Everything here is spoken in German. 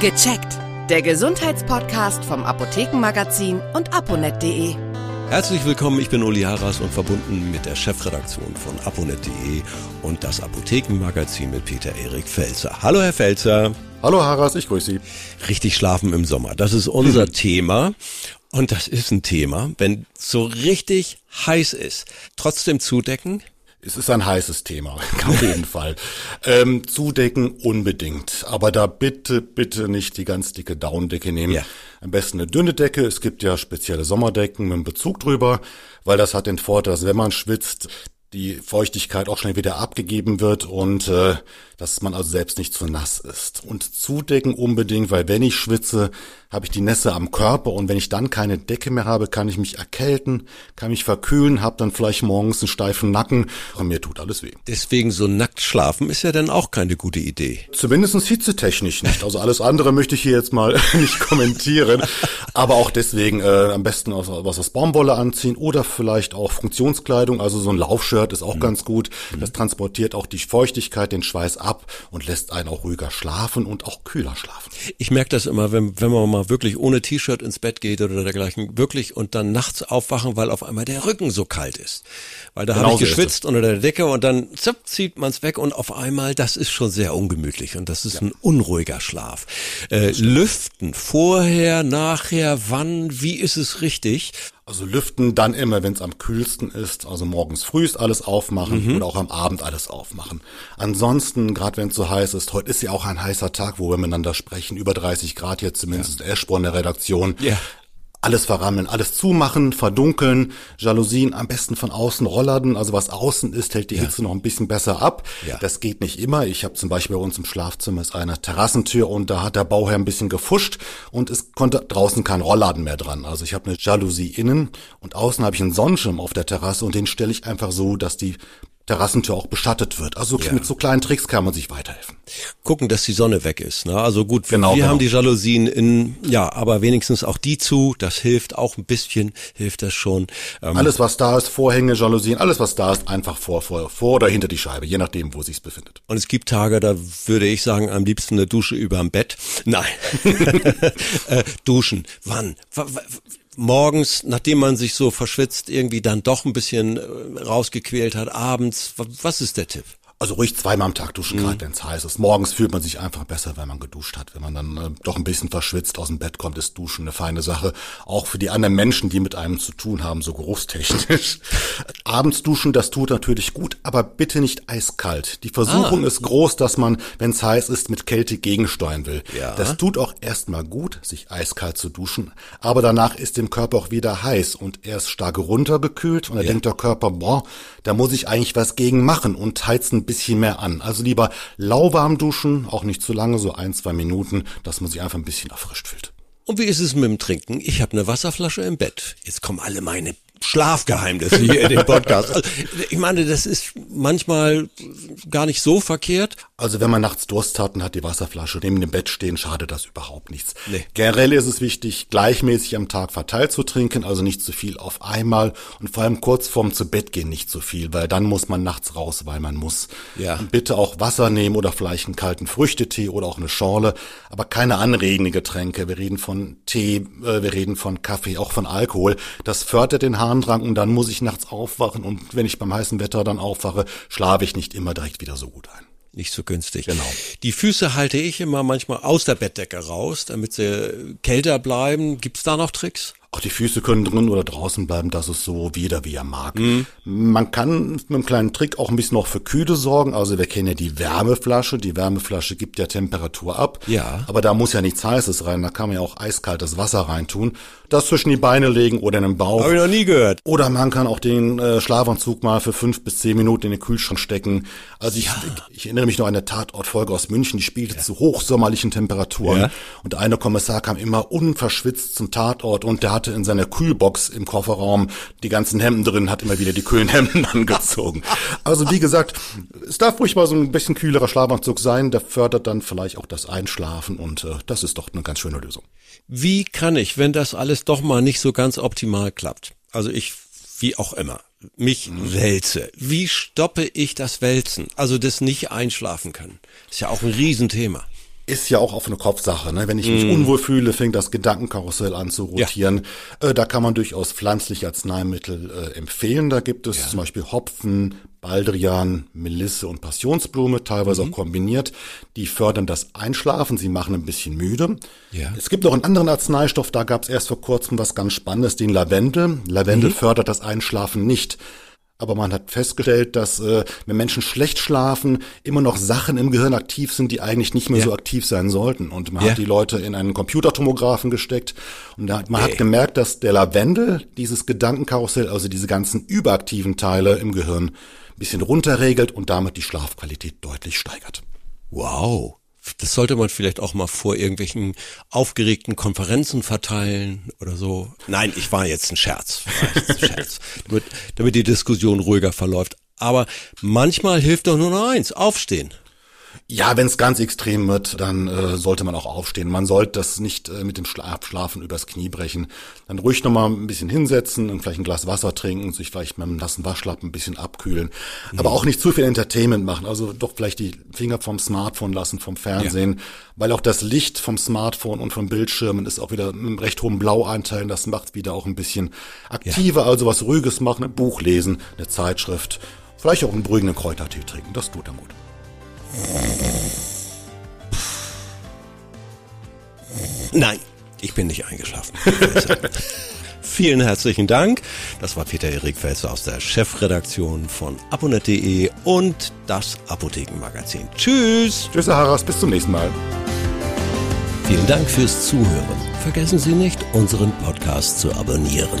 Gecheckt. Der Gesundheitspodcast vom Apothekenmagazin und aponet.de. Herzlich willkommen, ich bin Uli Haras und verbunden mit der Chefredaktion von aponet.de und das Apothekenmagazin mit Peter Erik Felzer. Hallo Herr Felzer. Hallo Haras, ich grüße Sie. Richtig schlafen im Sommer, das ist unser Thema. Und das ist ein Thema, wenn so richtig heiß ist, trotzdem zudecken, es ist ein heißes Thema, auf jeden Fall. Ähm, zudecken unbedingt. Aber da bitte, bitte nicht die ganz dicke Daunendecke nehmen. Ja. Am besten eine dünne Decke. Es gibt ja spezielle Sommerdecken mit einem Bezug drüber, weil das hat den Vorteil, dass wenn man schwitzt, die Feuchtigkeit auch schnell wieder abgegeben wird und äh, dass man also selbst nicht zu nass ist. Und zudecken unbedingt, weil wenn ich schwitze, habe ich die Nässe am Körper und wenn ich dann keine Decke mehr habe, kann ich mich erkälten, kann mich verkühlen, habe dann vielleicht morgens einen steifen Nacken und mir tut alles weh. Deswegen so nackt schlafen ist ja dann auch keine gute Idee. Zumindest hitzetechnisch nicht. Also alles andere möchte ich hier jetzt mal nicht kommentieren. Aber auch deswegen äh, am besten was, aus Baumwolle anziehen oder vielleicht auch Funktionskleidung, also so ein Laufshirt ist auch mhm. ganz gut. Das transportiert auch die Feuchtigkeit, den Schweiß ab und lässt einen auch ruhiger schlafen und auch kühler schlafen. Ich merke das immer, wenn, wenn man mal wirklich ohne T-Shirt ins Bett geht oder dergleichen, wirklich und dann nachts aufwachen, weil auf einmal der Rücken so kalt ist. Weil da habe ich geschwitzt unter der Decke und dann zipp, zieht man es weg und auf einmal, das ist schon sehr ungemütlich und das ist ja. ein unruhiger Schlaf. Äh, lüften, vorher, nachher, wann, wie ist es richtig? Also lüften dann immer, wenn es am kühlsten ist, also morgens früh alles aufmachen mhm. und auch am Abend alles aufmachen. Ansonsten, gerade wenn es so heiß ist, heute ist ja auch ein heißer Tag, wo wir miteinander sprechen, über 30 Grad jetzt zumindest ja. Eschborn der Redaktion. Ja alles verrammeln, alles zumachen, verdunkeln, Jalousien am besten von außen rollerden, also was außen ist, hält die ja. Hitze noch ein bisschen besser ab. Ja. Das geht nicht immer. Ich habe zum Beispiel bei uns im Schlafzimmer ist eine Terrassentür und da hat der Bauherr ein bisschen gefuscht und es konnte draußen kein Rollladen mehr dran. Also ich habe eine Jalousie innen und außen habe ich einen Sonnenschirm auf der Terrasse und den stelle ich einfach so, dass die Terrassentür auch beschattet wird. Also ja. mit so kleinen Tricks kann man sich weiterhelfen. Gucken, dass die Sonne weg ist. Ne? Also gut, genau, wir genau. haben die Jalousien in, ja, aber wenigstens auch die zu. Das hilft auch ein bisschen, hilft das schon. Ähm, alles, was da ist, Vorhänge, Jalousien, alles, was da ist, einfach vor, vor, vor oder hinter die Scheibe, je nachdem, wo sich's befindet. Und es gibt Tage, da würde ich sagen, am liebsten eine Dusche überm Bett. Nein. äh, duschen. Wann? W morgens, nachdem man sich so verschwitzt, irgendwie dann doch ein bisschen äh, rausgequält hat, abends, was ist der Tipp? Also ruhig zweimal am Tag duschen, mhm. gerade wenn es heiß ist. Morgens fühlt man sich einfach besser, wenn man geduscht hat. Wenn man dann äh, doch ein bisschen verschwitzt aus dem Bett kommt, ist Duschen eine feine Sache. Auch für die anderen Menschen, die mit einem zu tun haben, so geruchstechnisch. Abends duschen, das tut natürlich gut, aber bitte nicht eiskalt. Die Versuchung ah. ist groß, dass man, wenn es heiß ist, mit Kälte gegensteuern will. Ja. Das tut auch erstmal gut, sich eiskalt zu duschen, aber danach ist dem Körper auch wieder heiß und er ist stark runtergekühlt und da ja. denkt der Körper, boah, da muss ich eigentlich was gegen machen und heizen bisschen mehr an. Also lieber lauwarm duschen, auch nicht zu lange, so ein, zwei Minuten, dass man sich einfach ein bisschen erfrischt fühlt. Und wie ist es mit dem Trinken? Ich habe eine Wasserflasche im Bett. Jetzt kommen alle meine Schlafgeheimnisse hier in dem Podcast. Also, ich meine, das ist manchmal gar nicht so verkehrt. Also wenn man nachts Durst hat und hat die Wasserflasche neben dem Bett stehen, schadet das überhaupt nichts. Nee. Generell ist es wichtig, gleichmäßig am Tag verteilt zu trinken, also nicht zu viel auf einmal und vor allem kurz vorm zu Bett gehen nicht zu viel, weil dann muss man nachts raus, weil man muss. Ja. Und bitte auch Wasser nehmen oder vielleicht einen kalten Früchtetee oder auch eine Schorle, aber keine anregende Getränke. Wir reden von Tee, äh, wir reden von Kaffee, auch von Alkohol. Das fördert den Harndrang und dann muss ich nachts aufwachen und wenn ich beim heißen Wetter dann aufwache, schlafe ich nicht immer direkt wieder so gut ein. Nicht so günstig. Genau. Die Füße halte ich immer manchmal aus der Bettdecke raus, damit sie kälter bleiben. Gibt's da noch Tricks? Auch die Füße können drin oder draußen bleiben, das ist so jeder wie er mag. Mhm. Man kann mit einem kleinen Trick auch ein bisschen noch für Kühle sorgen. Also wir kennen ja die Wärmeflasche. Die Wärmeflasche gibt ja Temperatur ab. Ja. Aber da muss ja nichts Heißes rein. Da kann man ja auch eiskaltes Wasser reintun das zwischen die Beine legen oder in den Bauch. Habe ich noch nie gehört. Oder man kann auch den äh, Schlafanzug mal für fünf bis zehn Minuten in den Kühlschrank stecken. Also ich, ja. ich, erinnere mich noch an eine Tatortfolge aus München, die spielte ja. zu hochsommerlichen Temperaturen. Ja. Und der eine Kommissar kam immer unverschwitzt zum Tatort und der hatte in seiner Kühlbox im Kofferraum die ganzen Hemden drin, hat immer wieder die kühlen Hemden angezogen. Also wie gesagt, es darf ruhig mal so ein bisschen kühlerer Schlafanzug sein, der fördert dann vielleicht auch das Einschlafen und äh, das ist doch eine ganz schöne Lösung. Wie kann ich, wenn das alles doch mal nicht so ganz optimal klappt, also ich, wie auch immer, mich mhm. wälze, wie stoppe ich das Wälzen? Also das nicht einschlafen können. Ist ja auch ein Riesenthema. Ist ja auch auf eine Kopfsache. Ne? Wenn ich mich mm. unwohl fühle, fängt das Gedankenkarussell an zu rotieren. Ja. Äh, da kann man durchaus pflanzliche Arzneimittel äh, empfehlen. Da gibt es ja. zum Beispiel Hopfen, Baldrian, Melisse und Passionsblume, teilweise mhm. auch kombiniert. Die fördern das Einschlafen, sie machen ein bisschen müde. Ja. Es gibt noch einen anderen Arzneistoff, da gab es erst vor kurzem was ganz Spannendes, den Lavendel. Lavendel mhm. fördert das Einschlafen nicht. Aber man hat festgestellt, dass äh, wenn Menschen schlecht schlafen, immer noch Sachen im Gehirn aktiv sind, die eigentlich nicht mehr ja. so aktiv sein sollten. Und man ja. hat die Leute in einen Computertomographen gesteckt und da, man Ey. hat gemerkt, dass der Lavendel dieses Gedankenkarussell, also diese ganzen überaktiven Teile im Gehirn, ein bisschen runterregelt und damit die Schlafqualität deutlich steigert. Wow. Das sollte man vielleicht auch mal vor irgendwelchen aufgeregten Konferenzen verteilen oder so. Nein, ich war jetzt ein Scherz. Jetzt ein Scherz damit, damit die Diskussion ruhiger verläuft. Aber manchmal hilft doch nur noch eins, aufstehen. Ja, wenn es ganz extrem wird, dann äh, sollte man auch aufstehen. Man sollte das nicht äh, mit dem Schlafen übers Knie brechen. Dann ruhig nochmal ein bisschen hinsetzen und vielleicht ein Glas Wasser trinken, sich vielleicht mit einem nassen Waschlappen ein bisschen abkühlen. Mhm. Aber auch nicht zu viel Entertainment machen. Also doch vielleicht die Finger vom Smartphone lassen, vom Fernsehen. Ja. Weil auch das Licht vom Smartphone und vom Bildschirmen ist auch wieder mit einem recht hohen Blauanteil. Das macht wieder auch ein bisschen aktiver. Ja. Also was Ruhiges machen, ein Buch lesen, eine Zeitschrift. Vielleicht auch einen beruhigenden Kräutertee trinken. Das tut dann gut. Nein, ich bin nicht eingeschlafen. Vielen herzlichen Dank. Das war Peter Erik Felser aus der Chefredaktion von aponet.de und das Apothekenmagazin. Tschüss. Tschüss, Herr Harras. Bis zum nächsten Mal. Vielen Dank fürs Zuhören. Vergessen Sie nicht, unseren Podcast zu abonnieren.